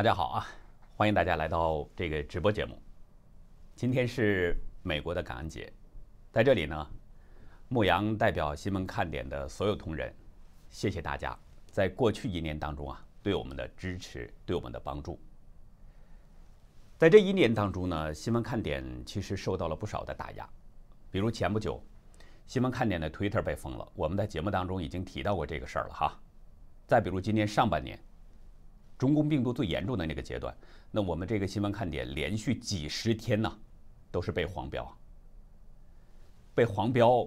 大家好啊，欢迎大家来到这个直播节目。今天是美国的感恩节，在这里呢，牧羊代表新闻看点的所有同仁，谢谢大家在过去一年当中啊对我们的支持，对我们的帮助。在这一年当中呢，新闻看点其实受到了不少的打压，比如前不久，新闻看点的 Twitter 被封了，我们在节目当中已经提到过这个事儿了哈。再比如今年上半年。中共病毒最严重的那个阶段，那我们这个新闻看点连续几十天呢，都是被黄标。被黄标，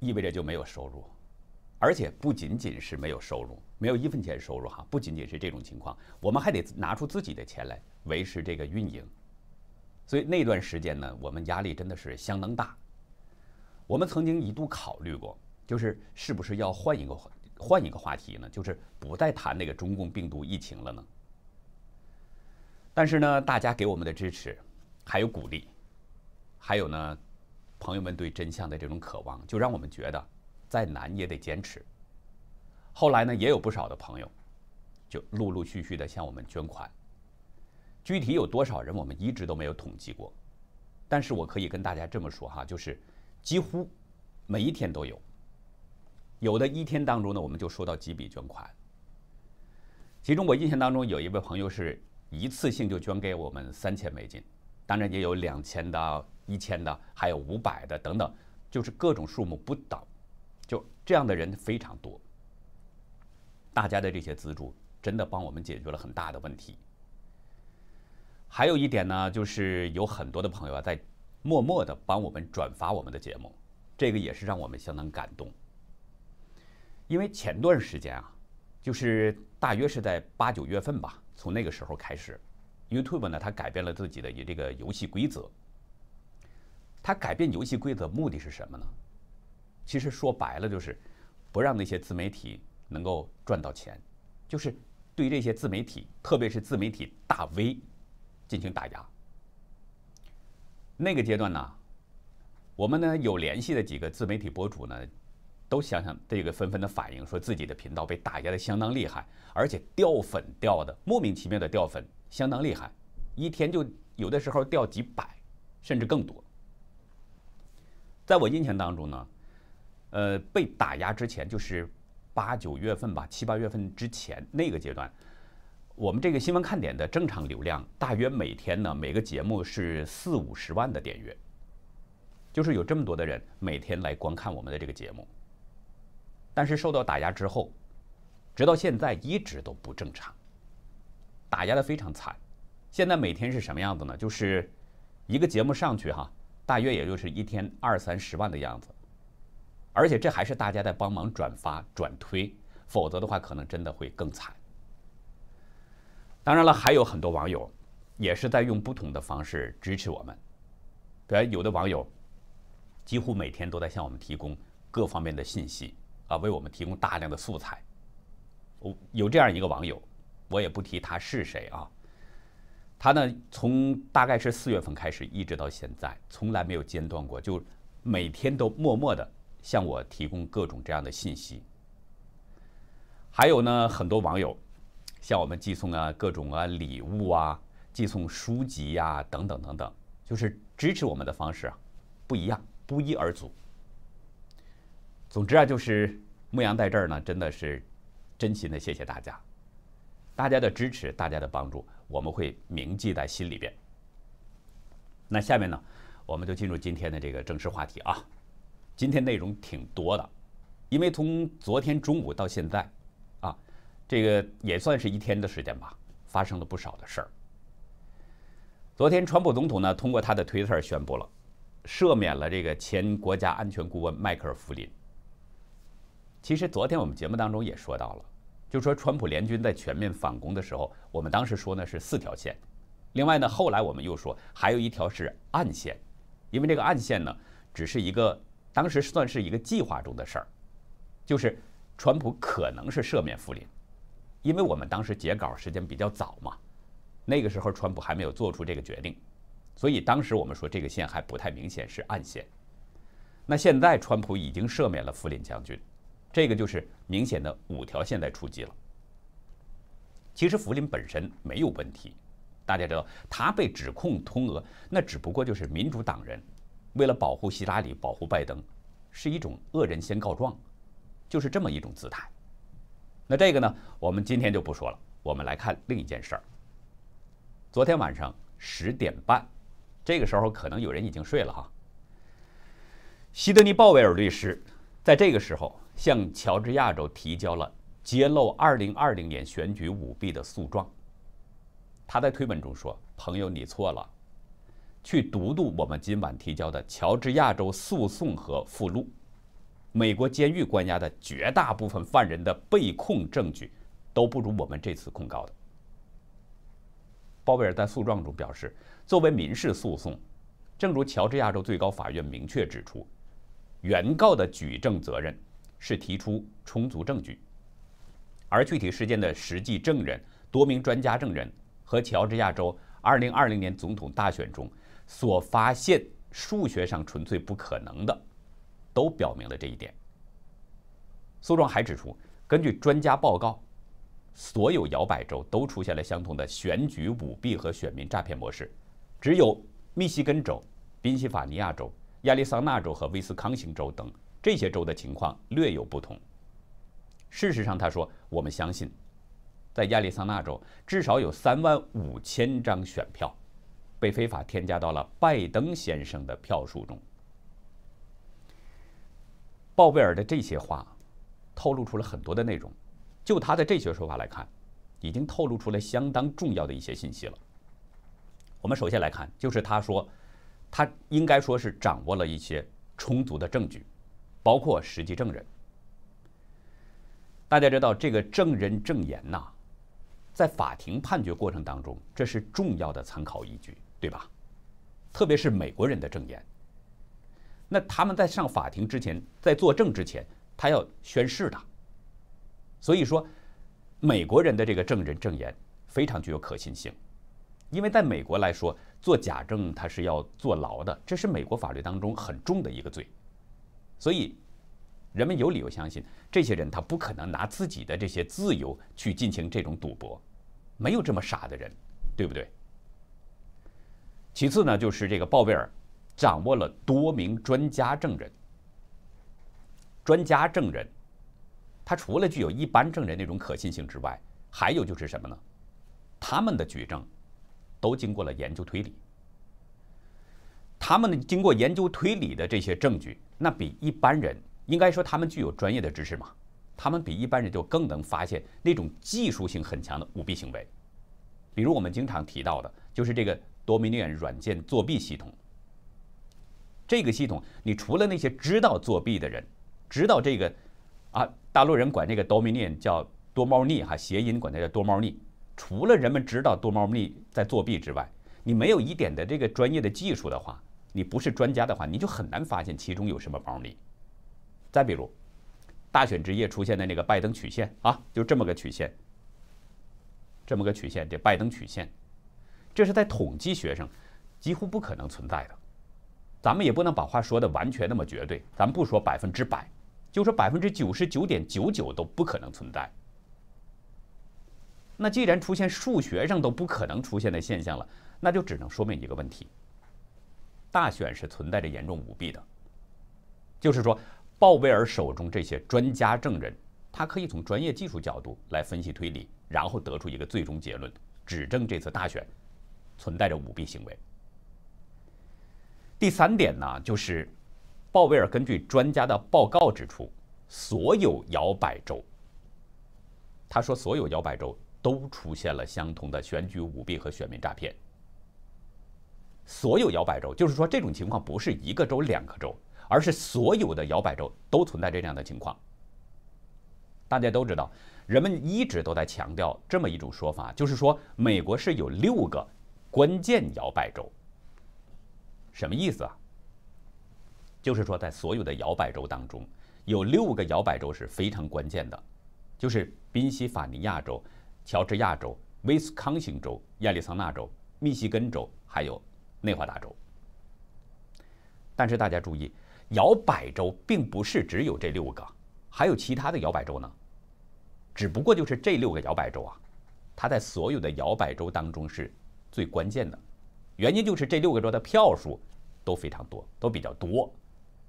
意味着就没有收入，而且不仅仅是没有收入，没有一分钱收入哈，不仅仅是这种情况，我们还得拿出自己的钱来维持这个运营。所以那段时间呢，我们压力真的是相当大。我们曾经一度考虑过，就是是不是要换一个。换一个话题呢，就是不再谈那个中共病毒疫情了呢。但是呢，大家给我们的支持，还有鼓励，还有呢，朋友们对真相的这种渴望，就让我们觉得再难也得坚持。后来呢，也有不少的朋友，就陆陆续续的向我们捐款。具体有多少人，我们一直都没有统计过。但是我可以跟大家这么说哈，就是几乎每一天都有。有的一天当中呢，我们就收到几笔捐款。其中我印象当中有一位朋友是一次性就捐给我们三千美金，当然也有两千的、一千的，还有五百的等等，就是各种数目不等，就这样的人非常多。大家的这些资助真的帮我们解决了很大的问题。还有一点呢，就是有很多的朋友啊在默默的帮我们转发我们的节目，这个也是让我们相当感动。因为前段时间啊，就是大约是在八九月份吧，从那个时候开始，YouTube 呢它改变了自己的这个游戏规则。它改变游戏规则目的是什么呢？其实说白了就是不让那些自媒体能够赚到钱，就是对这些自媒体，特别是自媒体大 V 进行打压。那个阶段呢，我们呢有联系的几个自媒体博主呢。都想想这个纷纷的反应，说自己的频道被打压的相当厉害，而且掉粉掉的莫名其妙的掉粉相当厉害，一天就有的时候掉几百，甚至更多。在我印象当中呢，呃，被打压之前就是八九月份吧，七八月份之前那个阶段，我们这个新闻看点的正常流量大约每天呢每个节目是四五十万的点阅，就是有这么多的人每天来观看我们的这个节目。但是受到打压之后，直到现在一直都不正常，打压的非常惨。现在每天是什么样子呢？就是一个节目上去哈，大约也就是一天二三十万的样子，而且这还是大家在帮忙转发转推，否则的话可能真的会更惨。当然了，还有很多网友也是在用不同的方式支持我们，比如有的网友几乎每天都在向我们提供各方面的信息。啊，为我们提供大量的素材。我有这样一个网友，我也不提他是谁啊。他呢，从大概是四月份开始，一直到现在，从来没有间断过，就每天都默默的向我提供各种这样的信息。还有呢，很多网友向我们寄送啊各种啊礼物啊，寄送书籍呀等等等等，就是支持我们的方式啊不一样，不一而足。总之啊，就是牧羊在这儿呢，真的是真心的谢谢大家，大家的支持，大家的帮助，我们会铭记在心里边。那下面呢，我们就进入今天的这个正式话题啊。今天内容挺多的，因为从昨天中午到现在，啊，这个也算是一天的时间吧，发生了不少的事儿。昨天，川普总统呢，通过他的推特宣布了，赦免了这个前国家安全顾问迈克尔·弗林。其实昨天我们节目当中也说到了，就说川普联军在全面反攻的时候，我们当时说呢是四条线，另外呢后来我们又说还有一条是暗线，因为这个暗线呢只是一个当时算是一个计划中的事儿，就是川普可能是赦免福林，因为我们当时截稿时间比较早嘛，那个时候川普还没有做出这个决定，所以当时我们说这个线还不太明显是暗线，那现在川普已经赦免了福林将军。这个就是明显的五条线在出击了。其实福林本身没有问题。大家知道，他被指控通俄，那只不过就是民主党人为了保护希拉里、保护拜登，是一种恶人先告状，就是这么一种姿态。那这个呢，我们今天就不说了。我们来看另一件事儿。昨天晚上十点半，这个时候可能有人已经睡了哈。西德尼·鲍威尔律师在这个时候向乔治亚州提交了揭露2020年选举舞弊的诉状。他在推文中说：“朋友，你错了，去读读我们今晚提交的乔治亚州诉讼和附录。美国监狱关押的绝大部分犯人的被控证据，都不如我们这次控告的。”鲍威尔在诉状中表示：“作为民事诉讼，正如乔治亚州最高法院明确指出，原告的举证责任是提出充足证据，而具体事件的实际证人、多名专家证人。”和乔治亚州2020年总统大选中所发现数学上纯粹不可能的，都表明了这一点。诉状还指出，根据专家报告，所有摇摆州都出现了相同的选举舞弊和选民诈骗模式，只有密西根州、宾夕法尼亚州、亚利桑那州和威斯康星州等这些州的情况略有不同。事实上，他说，我们相信。在亚利桑那州，至少有三万五千张选票被非法添加到了拜登先生的票数中。鲍威尔的这些话透露出了很多的内容，就他的这些说法来看，已经透露出了相当重要的一些信息了。我们首先来看，就是他说，他应该说是掌握了一些充足的证据，包括实际证人。大家知道，这个证人证言呐。在法庭判决过程当中，这是重要的参考依据，对吧？特别是美国人的证言。那他们在上法庭之前，在作证之前，他要宣誓的。所以说，美国人的这个证人证言非常具有可信性，因为在美国来说，做假证他是要坐牢的，这是美国法律当中很重的一个罪。所以，人们有理由相信。这些人他不可能拿自己的这些自由去进行这种赌博，没有这么傻的人，对不对？其次呢，就是这个鲍威尔掌握了多名专家证人。专家证人，他除了具有一般证人那种可信性之外，还有就是什么呢？他们的举证都经过了研究推理，他们经过研究推理的这些证据，那比一般人。应该说，他们具有专业的知识嘛？他们比一般人就更能发现那种技术性很强的舞弊行为。比如我们经常提到的，就是这个 Dominion 软件作弊系统。这个系统，你除了那些知道作弊的人，知道这个啊，大陆人管这个 Dominion 叫多猫腻哈，谐音管它叫多猫腻。除了人们知道多猫腻在作弊之外，你没有一点的这个专业的技术的话，你不是专家的话，你就很难发现其中有什么猫腻。再比如，大选之夜出现的那个拜登曲线啊，就这么个曲线，这么个曲线，这拜登曲线，这是在统计学上几乎不可能存在的。咱们也不能把话说的完全那么绝对，咱们不说百分之百，就说百分之九十九点九九都不可能存在。那既然出现数学上都不可能出现的现象了，那就只能说明一个问题：大选是存在着严重舞弊的，就是说。鲍威尔手中这些专家证人，他可以从专业技术角度来分析推理，然后得出一个最终结论，指证这次大选存在着舞弊行为。第三点呢，就是鲍威尔根据专家的报告指出，所有摇摆州，他说所有摇摆州都出现了相同的选举舞弊和选民诈骗。所有摇摆州，就是说这种情况不是一个州、两个州。而是所有的摇摆州都存在这样的情况。大家都知道，人们一直都在强调这么一种说法，就是说美国是有六个关键摇摆州。什么意思啊？就是说在所有的摇摆州当中，有六个摇摆州是非常关键的，就是宾夕法尼亚州、乔治亚州、威斯康星州、亚利桑那州、密西根州，还有内华达州。但是大家注意。摇摆州并不是只有这六个，还有其他的摇摆州呢。只不过就是这六个摇摆州啊，它在所有的摇摆州当中是最关键的，原因就是这六个州的票数都非常多，都比较多，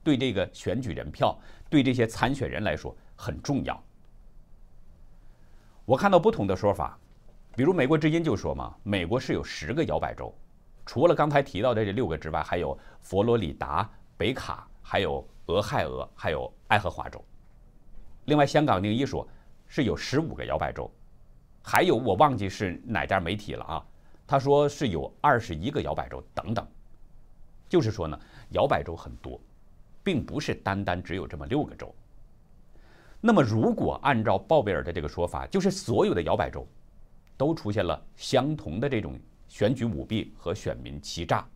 对这个选举人票，对这些参选人来说很重要。我看到不同的说法，比如美国之音就说嘛，美国是有十个摇摆州，除了刚才提到的这六个之外，还有佛罗里达、北卡，还有俄亥俄，还有爱荷华州。另外，香港另一说是有十五个摇摆州，还有我忘记是哪家媒体了啊？他说是有二十一个摇摆州等等，就是说呢，摇摆州很多，并不是单单只有这么六个州。那么，如果按照鲍威尔的这个说法，就是所有的摇摆州都出现了相同的这种选举舞弊和选民欺诈，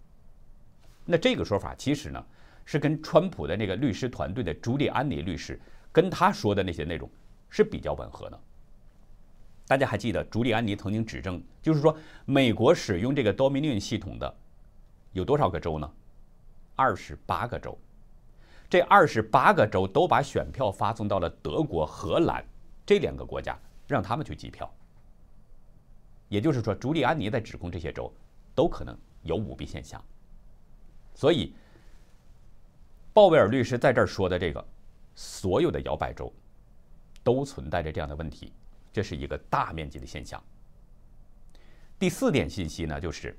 那这个说法其实呢是跟川普的那个律师团队的朱利安尼律师跟他说的那些内容是比较吻合的。大家还记得朱利安尼曾经指证，就是说美国使用这个 Dominion 系统的有多少个州呢？二十八个州。这二十八个州都把选票发送到了德国、荷兰这两个国家，让他们去计票。也就是说，朱利安尼在指控这些州都可能有舞弊现象。所以，鲍威尔律师在这儿说的这个，所有的摇摆州都存在着这样的问题，这是一个大面积的现象。第四点信息呢，就是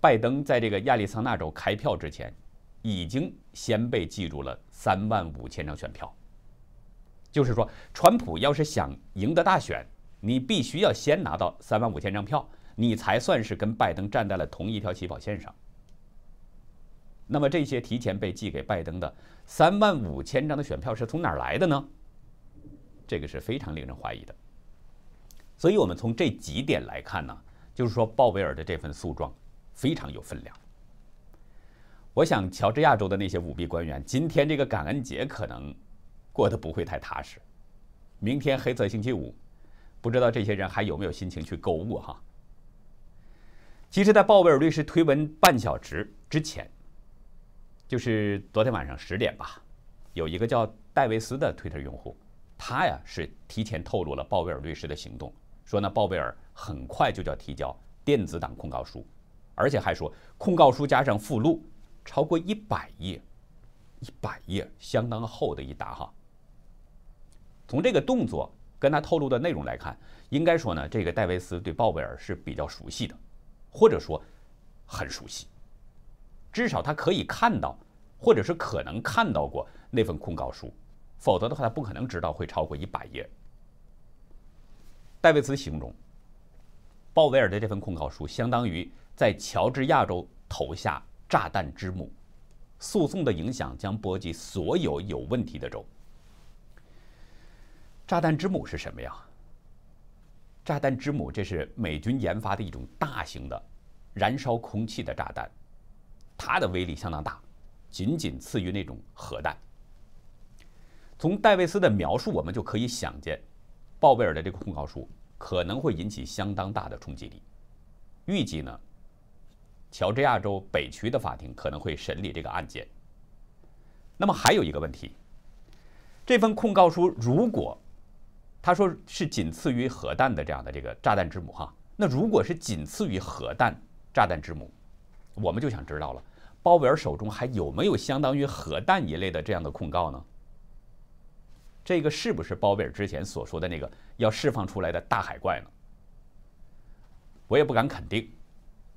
拜登在这个亚利桑那州开票之前。已经先被记住了三万五千张选票，就是说，川普要是想赢得大选，你必须要先拿到三万五千张票，你才算是跟拜登站在了同一条起跑线上。那么这些提前被寄给拜登的三万五千张的选票是从哪儿来的呢？这个是非常令人怀疑的。所以我们从这几点来看呢，就是说鲍威尔的这份诉状非常有分量。我想，乔治亚州的那些舞弊官员，今天这个感恩节可能过得不会太踏实。明天黑色星期五，不知道这些人还有没有心情去购物哈？其实，在鲍威尔律师推文半小时之前，就是昨天晚上十点吧，有一个叫戴维斯的推特用户，他呀是提前透露了鲍威尔律师的行动，说呢，鲍威尔很快就要提交电子档控告书，而且还说控告书加上附录。超过一百页，一百页相当厚的一沓哈。从这个动作跟他透露的内容来看，应该说呢，这个戴维斯对鲍威尔是比较熟悉的，或者说很熟悉。至少他可以看到，或者是可能看到过那份控告书，否则的话他不可能知道会超过一百页。戴维斯形容，鲍威尔的这份控告书相当于在乔治亚州投下。炸弹之母，诉讼的影响将波及所有有问题的州。炸弹之母是什么呀？炸弹之母，这是美军研发的一种大型的燃烧空气的炸弹，它的威力相当大，仅仅次于那种核弹。从戴维斯的描述，我们就可以想见，鲍威尔的这个控告书可能会引起相当大的冲击力。预计呢？乔治亚州北区的法庭可能会审理这个案件。那么还有一个问题，这份控告书如果他说是仅次于核弹的这样的这个炸弹之母哈，那如果是仅次于核弹炸弹之母，我们就想知道了，鲍威尔手中还有没有相当于核弹一类的这样的控告呢？这个是不是鲍威尔之前所说的那个要释放出来的大海怪呢？我也不敢肯定，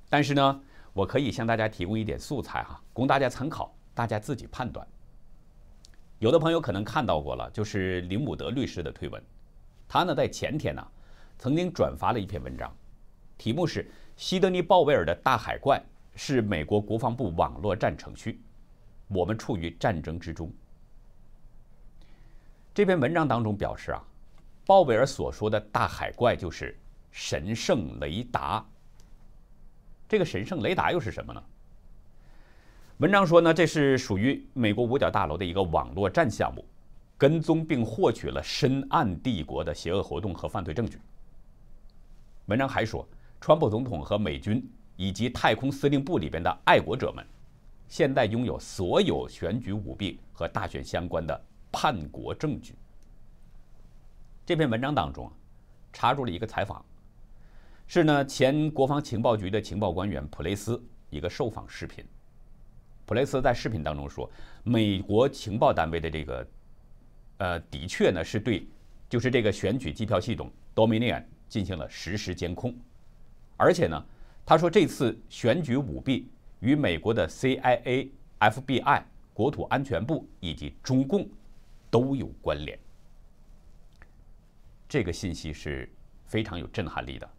但是呢。我可以向大家提供一点素材哈，供大家参考，大家自己判断。有的朋友可能看到过了，就是林姆德律师的推文，他呢在前天呢曾经转发了一篇文章，题目是《西德尼·鲍威尔的大海怪是美国国防部网络战程序，我们处于战争之中》。这篇文章当中表示啊，鲍威尔所说的大海怪就是神圣雷达。这个神圣雷达又是什么呢？文章说呢，这是属于美国五角大楼的一个网络战项目，跟踪并获取了深暗帝国的邪恶活动和犯罪证据。文章还说，川普总统和美军以及太空司令部里边的爱国者们，现在拥有所有选举舞弊和大选相关的叛国证据。这篇文章当中啊插入了一个采访，是呢前国防情报局的情报官员普雷斯一个受访视频。普雷斯在视频当中说，美国情报单位的这个，呃，的确呢是对，就是这个选举计票系统 Dominion 进行了实时监控，而且呢，他说这次选举舞弊与美国的 CIA、FBI、国土安全部以及中共都有关联。这个信息是非常有震撼力的。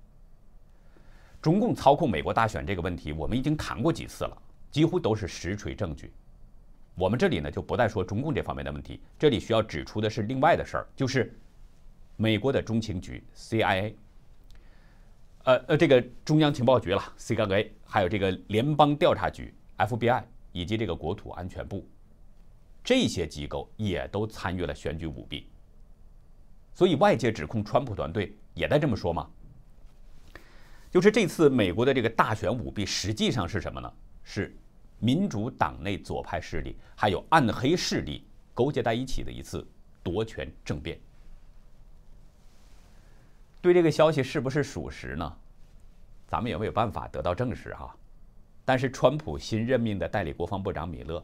中共操控美国大选这个问题，我们已经谈过几次了。几乎都是实锤证据。我们这里呢就不再说中共这方面的问题，这里需要指出的是另外的事儿，就是美国的中情局 CIA，呃呃，这个中央情报局了 CIA，还有这个联邦调查局 FBI 以及这个国土安全部，这些机构也都参与了选举舞弊。所以外界指控川普团队也在这么说吗？就是这次美国的这个大选舞弊实际上是什么呢？是。民主党内左派势力还有暗黑势力勾结在一起的一次夺权政变。对这个消息是不是属实呢？咱们也没有办法得到证实哈。但是，川普新任命的代理国防部长米勒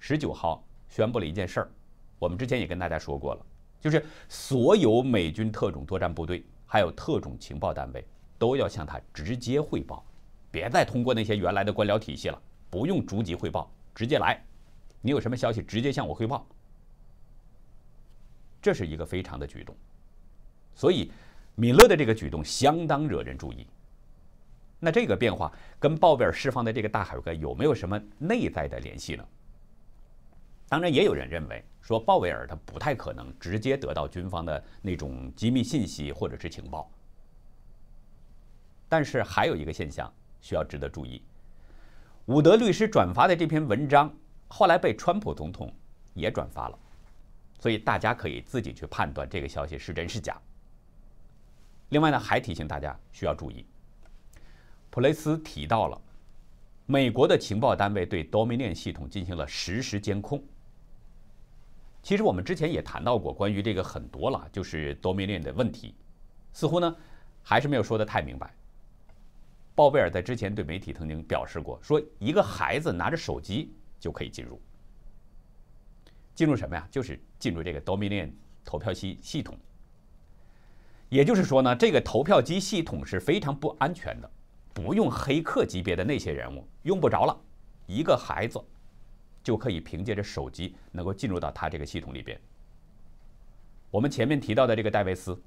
十九号宣布了一件事儿，我们之前也跟大家说过了，就是所有美军特种作战部队还有特种情报单位都要向他直接汇报，别再通过那些原来的官僚体系了。不用逐级汇报，直接来。你有什么消息，直接向我汇报。这是一个非常的举动，所以米勒的这个举动相当惹人注意。那这个变化跟鲍威尔释放的这个大海哥有没有什么内在的联系呢？当然，也有人认为说鲍威尔他不太可能直接得到军方的那种机密信息或者是情报。但是还有一个现象需要值得注意。伍德律师转发的这篇文章，后来被川普总统也转发了，所以大家可以自己去判断这个消息是真是假。另外呢，还提醒大家需要注意，普雷斯提到了美国的情报单位对 Dominion 系统进行了实时监控。其实我们之前也谈到过关于这个很多了，就是 Dominion 的问题，似乎呢还是没有说的太明白。鲍威尔在之前对媒体曾经表示过，说一个孩子拿着手机就可以进入，进入什么呀？就是进入这个 Dominion 投票机系统。也就是说呢，这个投票机系统是非常不安全的，不用黑客级别的那些人物用不着了，一个孩子就可以凭借着手机能够进入到他这个系统里边。我们前面提到的这个戴维斯，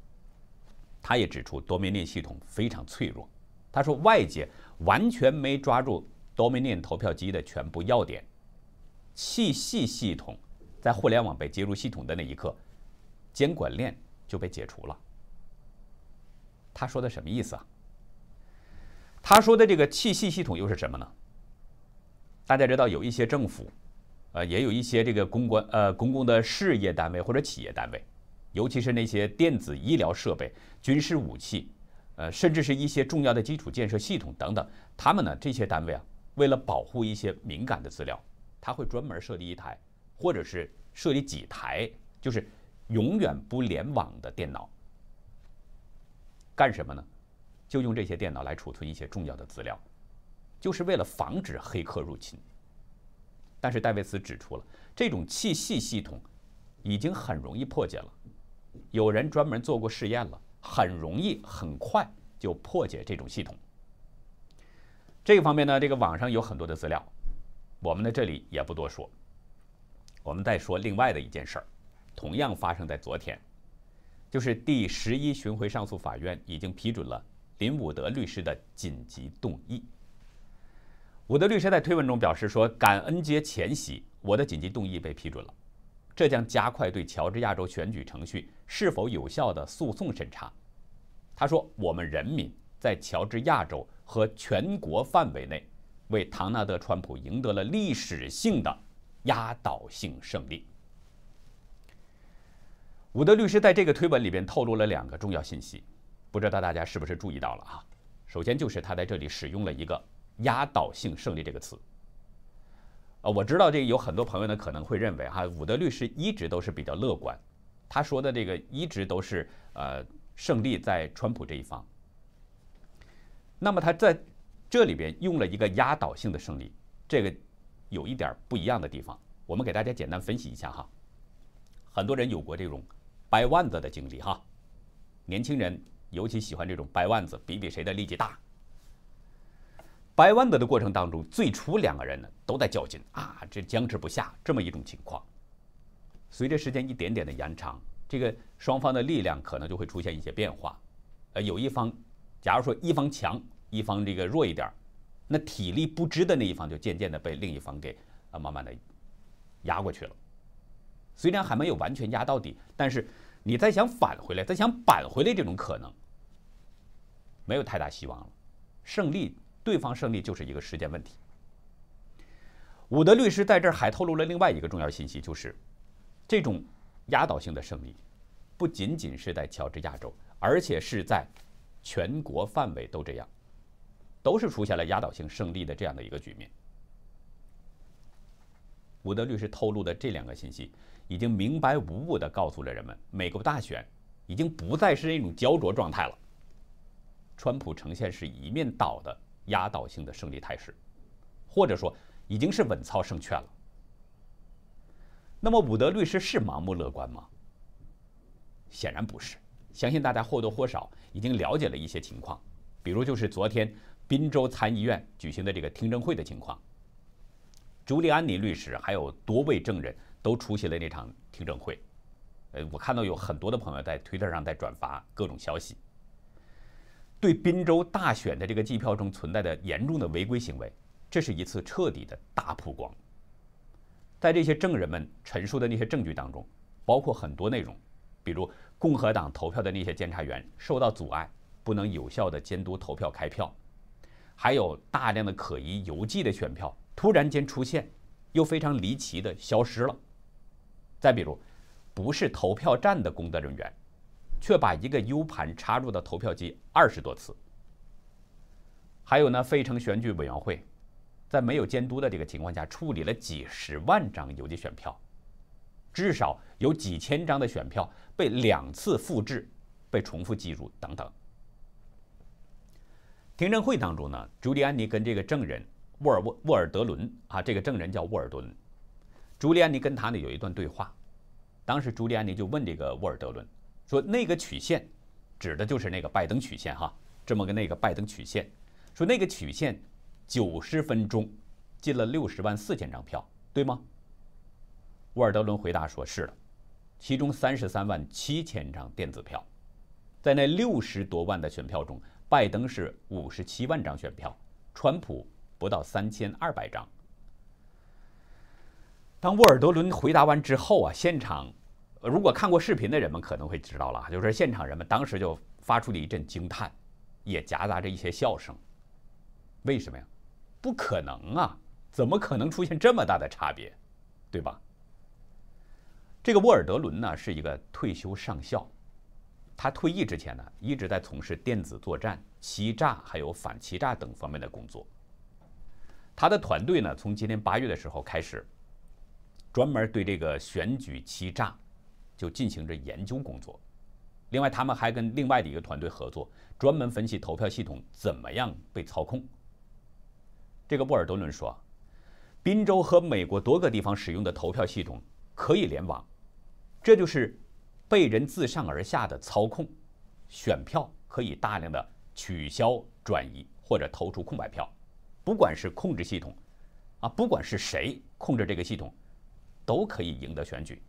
他也指出 Dominion 系统非常脆弱。他说：“外界完全没抓住 Dominion 投票机的全部要点，气系系统在互联网被接入系统的那一刻，监管链就被解除了。”他说的什么意思啊？他说的这个气系系统又是什么呢？大家知道，有一些政府，呃，也有一些这个公关呃公共的事业单位或者企业单位，尤其是那些电子医疗设备、军事武器。呃，甚至是一些重要的基础建设系统等等，他们呢这些单位啊，为了保护一些敏感的资料，他会专门设立一台，或者是设立几台，就是永远不联网的电脑。干什么呢？就用这些电脑来储存一些重要的资料，就是为了防止黑客入侵。但是戴维斯指出了，这种气系系统已经很容易破解了，有人专门做过试验了。很容易，很快就破解这种系统。这个方面呢，这个网上有很多的资料，我们在这里也不多说。我们再说另外的一件事儿，同样发生在昨天，就是第十一巡回上诉法院已经批准了林伍德律师的紧急动议。伍德律师在推文中表示说：“感恩节前夕，我的紧急动议被批准了。”这将加快对乔治亚州选举程序是否有效的诉讼审查。他说：“我们人民在乔治亚州和全国范围内为唐纳德·川普赢得了历史性的压倒性胜利。”伍德律师在这个推文里边透露了两个重要信息，不知道大家是不是注意到了啊？首先就是他在这里使用了一个“压倒性胜利”这个词。呃，我知道这个有很多朋友呢可能会认为哈，伍德律师一直都是比较乐观，他说的这个一直都是呃胜利在川普这一方。那么他在这里边用了一个压倒性的胜利，这个有一点不一样的地方，我们给大家简单分析一下哈。很多人有过这种掰腕子的经历哈，年轻人尤其喜欢这种掰腕子，比比谁的力气大。掰腕子的过程当中，最初两个人呢都在较劲啊，这僵持不下这么一种情况。随着时间一点点的延长，这个双方的力量可能就会出现一些变化。呃，有一方，假如说一方强，一方这个弱一点，那体力不支的那一方就渐渐的被另一方给啊慢慢的压过去了。虽然还没有完全压到底，但是你再想返回来，再想扳回来这种可能，没有太大希望了。胜利。对方胜利就是一个时间问题。伍德律师在这儿还透露了另外一个重要信息，就是这种压倒性的胜利，不仅仅是在乔治亚州，而且是在全国范围都这样，都是出现了压倒性胜利的这样的一个局面。伍德律师透露的这两个信息，已经明白无误地告诉了人们，美国大选已经不再是那种焦灼状态了，川普呈现是一面倒的。压倒性的胜利态势，或者说已经是稳操胜券了。那么伍德律师是盲目乐观吗？显然不是。相信大家或多或少已经了解了一些情况，比如就是昨天宾州参议院举行的这个听证会的情况。朱利安尼律师还有多位证人都出席了那场听证会。呃，我看到有很多的朋友在推特上在转发各种消息。对宾州大选的这个计票中存在的严重的违规行为，这是一次彻底的大曝光。在这些证人们陈述的那些证据当中，包括很多内容，比如共和党投票的那些监察员受到阻碍，不能有效的监督投票开票；还有大量的可疑邮寄的选票突然间出现，又非常离奇的消失了。再比如，不是投票站的工作人员。却把一个 U 盘插入到投票机二十多次。还有呢，费城选举委员会，在没有监督的这个情况下，处理了几十万张邮寄选票，至少有几千张的选票被两次复制、被重复计入等等。听证会当中呢，朱利安尼跟这个证人沃尔沃沃尔德伦啊，这个证人叫沃尔德伦，朱利安尼跟他呢有一段对话，当时朱利安尼就问这个沃尔德伦。说那个曲线，指的就是那个拜登曲线哈，这么个那个拜登曲线，说那个曲线九十分钟进了六十万四千张票，对吗？沃尔德伦回答说是的，其中三十三万七千张电子票，在那六十多万的选票中，拜登是五十七万张选票，川普不到三千二百张。当沃尔德伦回答完之后啊，现场。如果看过视频的人们可能会知道了，就是现场人们当时就发出了一阵惊叹，也夹杂着一些笑声。为什么呀？不可能啊！怎么可能出现这么大的差别，对吧？这个沃尔德伦呢是一个退休上校，他退役之前呢一直在从事电子作战、欺诈还有反欺诈等方面的工作。他的团队呢从今年八月的时候开始，专门对这个选举欺诈。就进行着研究工作，另外他们还跟另外的一个团队合作，专门分析投票系统怎么样被操控。这个沃尔德伦说，宾州和美国多个地方使用的投票系统可以联网，这就是被人自上而下的操控，选票可以大量的取消、转移或者投出空白票，不管是控制系统，啊，不管是谁控制这个系统，都可以赢得选举。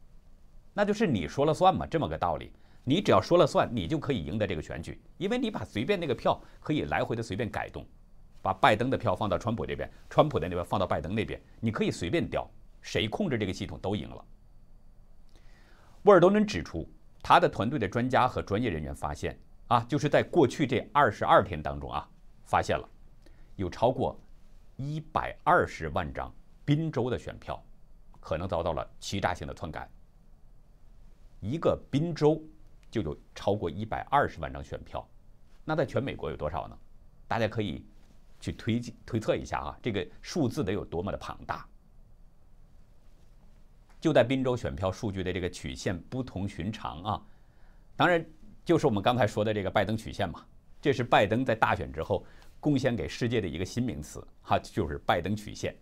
那就是你说了算嘛，这么个道理。你只要说了算，你就可以赢得这个选举，因为你把随便那个票可以来回的随便改动，把拜登的票放到川普这边，川普的那边放到拜登那边，你可以随便调，谁控制这个系统都赢了。沃尔多伦指出，他的团队的专家和专业人员发现啊，就是在过去这二十二天当中啊，发现了有超过一百二十万张宾州的选票可能遭到了欺诈性的篡改。一个宾州就有超过一百二十万张选票，那在全美国有多少呢？大家可以去推推测一下啊，这个数字得有多么的庞大。就在宾州选票数据的这个曲线不同寻常啊，当然就是我们刚才说的这个拜登曲线嘛，这是拜登在大选之后贡献给世界的一个新名词，哈，就是拜登曲线。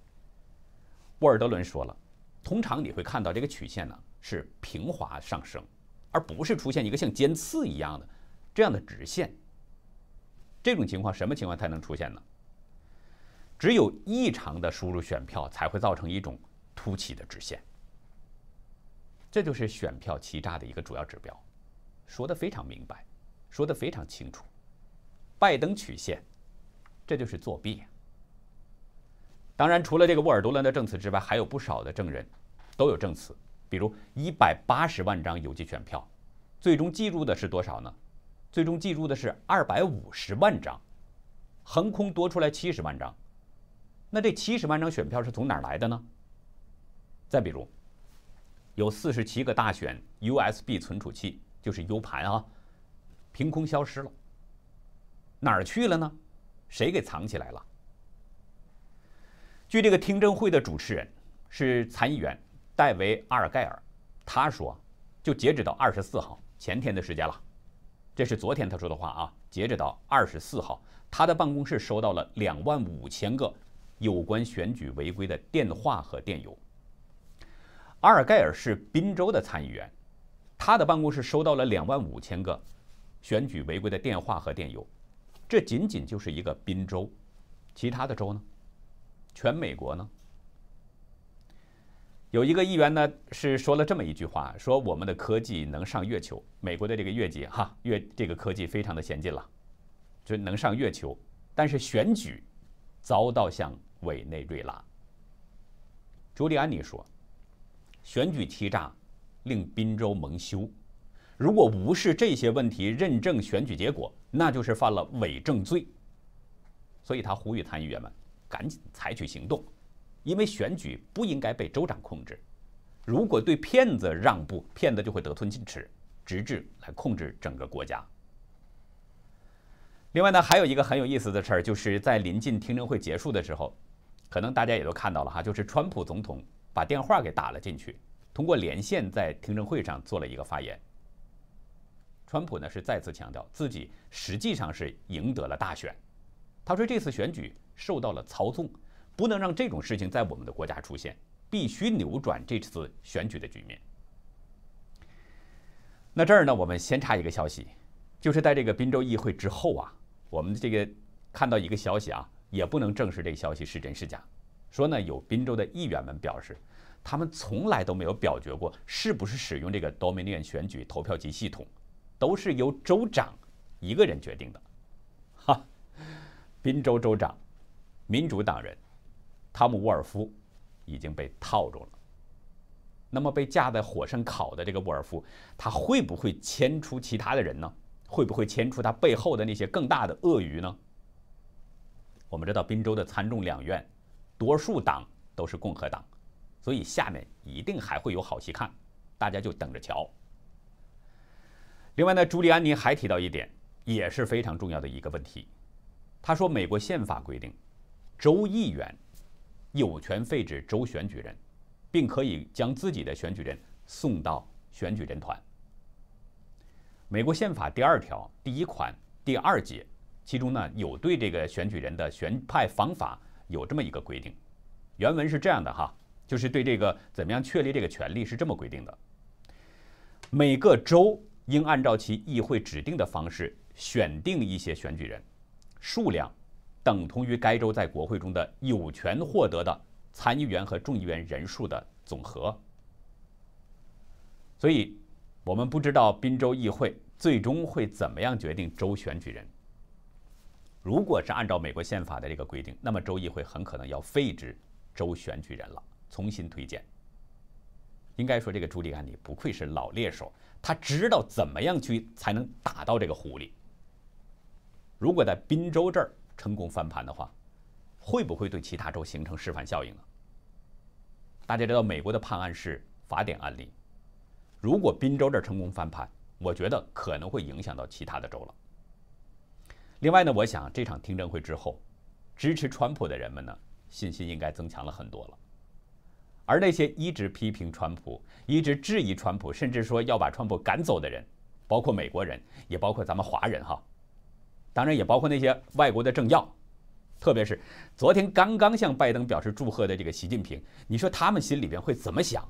沃尔德伦说了，通常你会看到这个曲线呢是平滑上升，而不是出现一个像尖刺一样的这样的直线。这种情况什么情况才能出现呢？只有异常的输入选票才会造成一种凸起的直线。这就是选票欺诈的一个主要指标，说的非常明白，说的非常清楚。拜登曲线，这就是作弊。当然，除了这个沃尔多伦的证词之外，还有不少的证人都有证词。比如一百八十万张邮寄选票，最终计入的是多少呢？最终计入的是二百五十万张，横空多出来七十万张。那这七十万张选票是从哪儿来的呢？再比如，有四十七个大选 USB 存储器，就是 U 盘啊，凭空消失了，哪儿去了呢？谁给藏起来了？据这个听证会的主持人是参议员戴维·阿尔盖尔，他说，就截止到二十四号前天的时间了，这是昨天他说的话啊。截止到二十四号，他的办公室收到了两万五千个有关选举违规的电话和电邮。阿尔盖尔是宾州的参议员，他的办公室收到了两万五千个选举违规的电话和电邮，这仅仅就是一个宾州，其他的州呢？全美国呢，有一个议员呢是说了这么一句话：说我们的科技能上月球，美国的这个月季哈月这个科技非常的先进了，就能上月球，但是选举遭到向委内瑞拉。朱利安尼说，选举欺诈令宾州蒙羞，如果无视这些问题认证选举结果，那就是犯了伪证罪。所以他呼吁参议员们。赶紧采取行动，因为选举不应该被州长控制。如果对骗子让步，骗子就会得寸进尺，直至来控制整个国家。另外呢，还有一个很有意思的事儿，就是在临近听证会结束的时候，可能大家也都看到了哈，就是川普总统把电话给打了进去，通过连线在听证会上做了一个发言。川普呢是再次强调自己实际上是赢得了大选，他说这次选举。受到了操纵，不能让这种事情在我们的国家出现，必须扭转这次选举的局面。那这儿呢，我们先插一个消息，就是在这个宾州议会之后啊，我们这个看到一个消息啊，也不能证实这个消息是真是假。说呢，有宾州的议员们表示，他们从来都没有表决过是不是使用这个 Dominion 选举投票机系统，都是由州长一个人决定的。哈，宾州州长。民主党人汤姆·沃尔夫已经被套住了。那么被架在火上烤的这个沃尔夫，他会不会牵出其他的人呢？会不会牵出他背后的那些更大的鳄鱼呢？我们知道宾州的参众两院多数党都是共和党，所以下面一定还会有好戏看，大家就等着瞧。另外呢，朱利安尼还提到一点，也是非常重要的一个问题。他说，美国宪法规定。州议员有权废止州选举人，并可以将自己的选举人送到选举人团。美国宪法第二条第一款第二节，其中呢有对这个选举人的选派方法有这么一个规定。原文是这样的哈，就是对这个怎么样确立这个权利是这么规定的：每个州应按照其议会指定的方式选定一些选举人，数量。等同于该州在国会中的有权获得的参议员和众议员人数的总和。所以，我们不知道宾州议会最终会怎么样决定州选举人。如果是按照美国宪法的这个规定，那么州议会很可能要废止州选举人了，重新推荐。应该说，这个朱利安尼不愧是老猎手，他知道怎么样去才能打到这个狐狸。如果在宾州这儿，成功翻盘的话，会不会对其他州形成示范效应呢？大家知道美国的判案是法典案例，如果宾州这成功翻盘，我觉得可能会影响到其他的州了。另外呢，我想这场听证会之后，支持川普的人们呢，信心应该增强了很多了。而那些一直批评川普、一直质疑川普，甚至说要把川普赶走的人，包括美国人，也包括咱们华人哈。当然也包括那些外国的政要，特别是昨天刚刚向拜登表示祝贺的这个习近平，你说他们心里边会怎么想？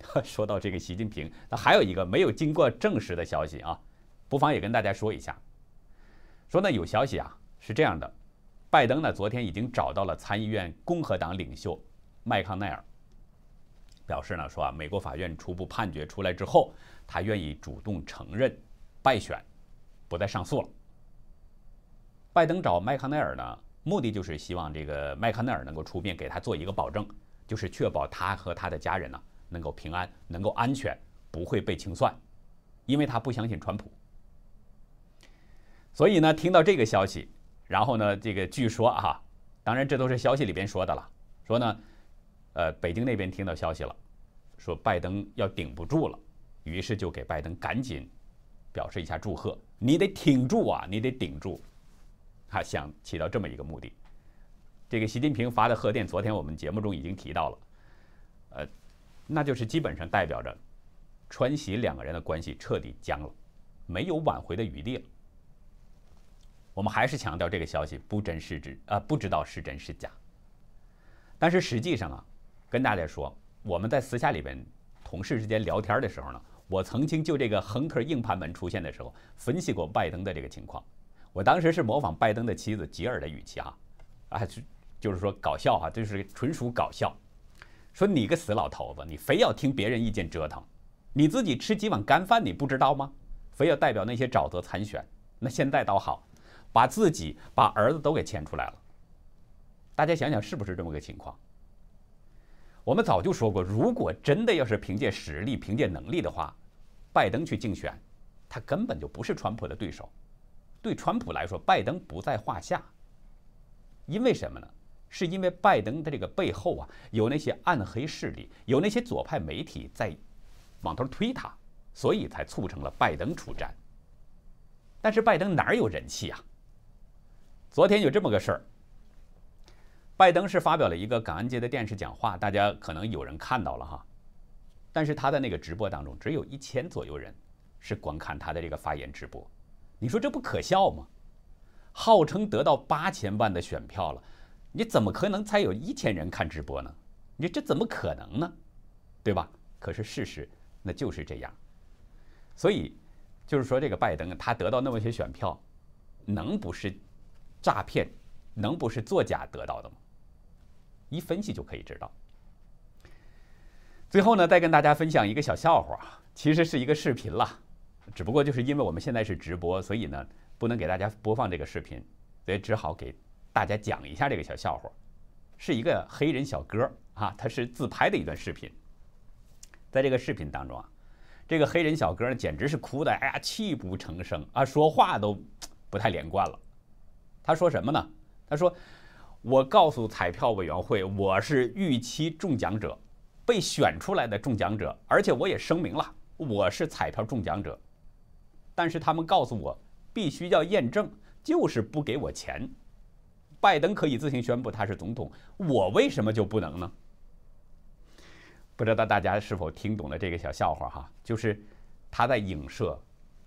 说到这个习近平，那还有一个没有经过证实的消息啊，不妨也跟大家说一下。说呢，有消息啊是这样的，拜登呢昨天已经找到了参议院共和党领袖麦康奈尔，表示呢说啊，美国法院初步判决出来之后，他愿意主动承认败选，不再上诉了。拜登找麦康奈尔呢，目的就是希望这个麦康奈尔能够出面给他做一个保证，就是确保他和他的家人呢能够平安、能够安全，不会被清算，因为他不相信川普。所以呢，听到这个消息，然后呢，这个据说啊，当然这都是消息里边说的了，说呢，呃，北京那边听到消息了，说拜登要顶不住了，于是就给拜登赶紧表示一下祝贺，你得挺住啊，你得顶住。他想起到这么一个目的。这个习近平发的贺电，昨天我们节目中已经提到了，呃，那就是基本上代表着川习两个人的关系彻底僵了，没有挽回的余地了。我们还是强调这个消息不真是真啊，不知道是真是假。但是实际上啊，跟大家说，我们在私下里边同事之间聊天的时候呢，我曾经就这个亨特硬盘门出现的时候，分析过拜登的这个情况。我当时是模仿拜登的妻子吉尔的语气啊，啊，就就是说搞笑哈，就是纯属搞笑。说你个死老头子，你非要听别人意见折腾，你自己吃几碗干饭你不知道吗？非要代表那些沼泽参选，那现在倒好，把自己把儿子都给牵出来了。大家想想是不是这么个情况？我们早就说过，如果真的要是凭借实力、凭借能力的话，拜登去竞选，他根本就不是川普的对手。对川普来说，拜登不在话下。因为什么呢？是因为拜登的这个背后啊，有那些暗黑势力，有那些左派媒体在往头推他，所以才促成了拜登出战。但是拜登哪有人气啊？昨天有这么个事儿，拜登是发表了一个感恩节的电视讲话，大家可能有人看到了哈。但是他在那个直播当中，只有一千左右人是观看他的这个发言直播。你说这不可笑吗？号称得到八千万的选票了，你怎么可能才有一千人看直播呢？你这怎么可能呢？对吧？可是事实那就是这样。所以就是说，这个拜登他得到那么些选票，能不是诈骗，能不是作假得到的吗？一分析就可以知道。最后呢，再跟大家分享一个小笑话，其实是一个视频了。只不过就是因为我们现在是直播，所以呢不能给大家播放这个视频，所以只好给大家讲一下这个小笑话。是一个黑人小哥啊，他是自拍的一段视频。在这个视频当中啊，这个黑人小哥呢简直是哭的，哎呀泣不成声啊，说话都不太连贯了。他说什么呢？他说：“我告诉彩票委员会，我是预期中奖者，被选出来的中奖者，而且我也声明了，我是彩票中奖者。”但是他们告诉我，必须要验证，就是不给我钱。拜登可以自行宣布他是总统，我为什么就不能呢？不知道大家是否听懂了这个小笑话哈？就是他在影射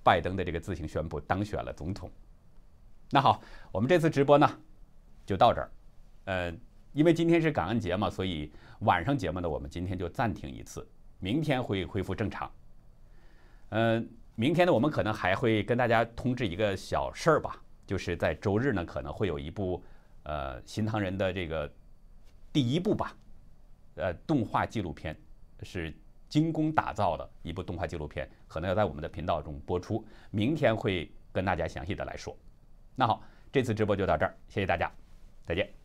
拜登的这个自行宣布当选了总统。那好，我们这次直播呢就到这儿。呃，因为今天是感恩节嘛，所以晚上节目呢我们今天就暂停一次，明天会恢复正常。嗯。明天呢，我们可能还会跟大家通知一个小事儿吧，就是在周日呢，可能会有一部呃新唐人的这个第一部吧，呃动画纪录片，是精工打造的一部动画纪录片，可能要在我们的频道中播出。明天会跟大家详细的来说。那好，这次直播就到这儿，谢谢大家，再见。